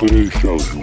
no. Jako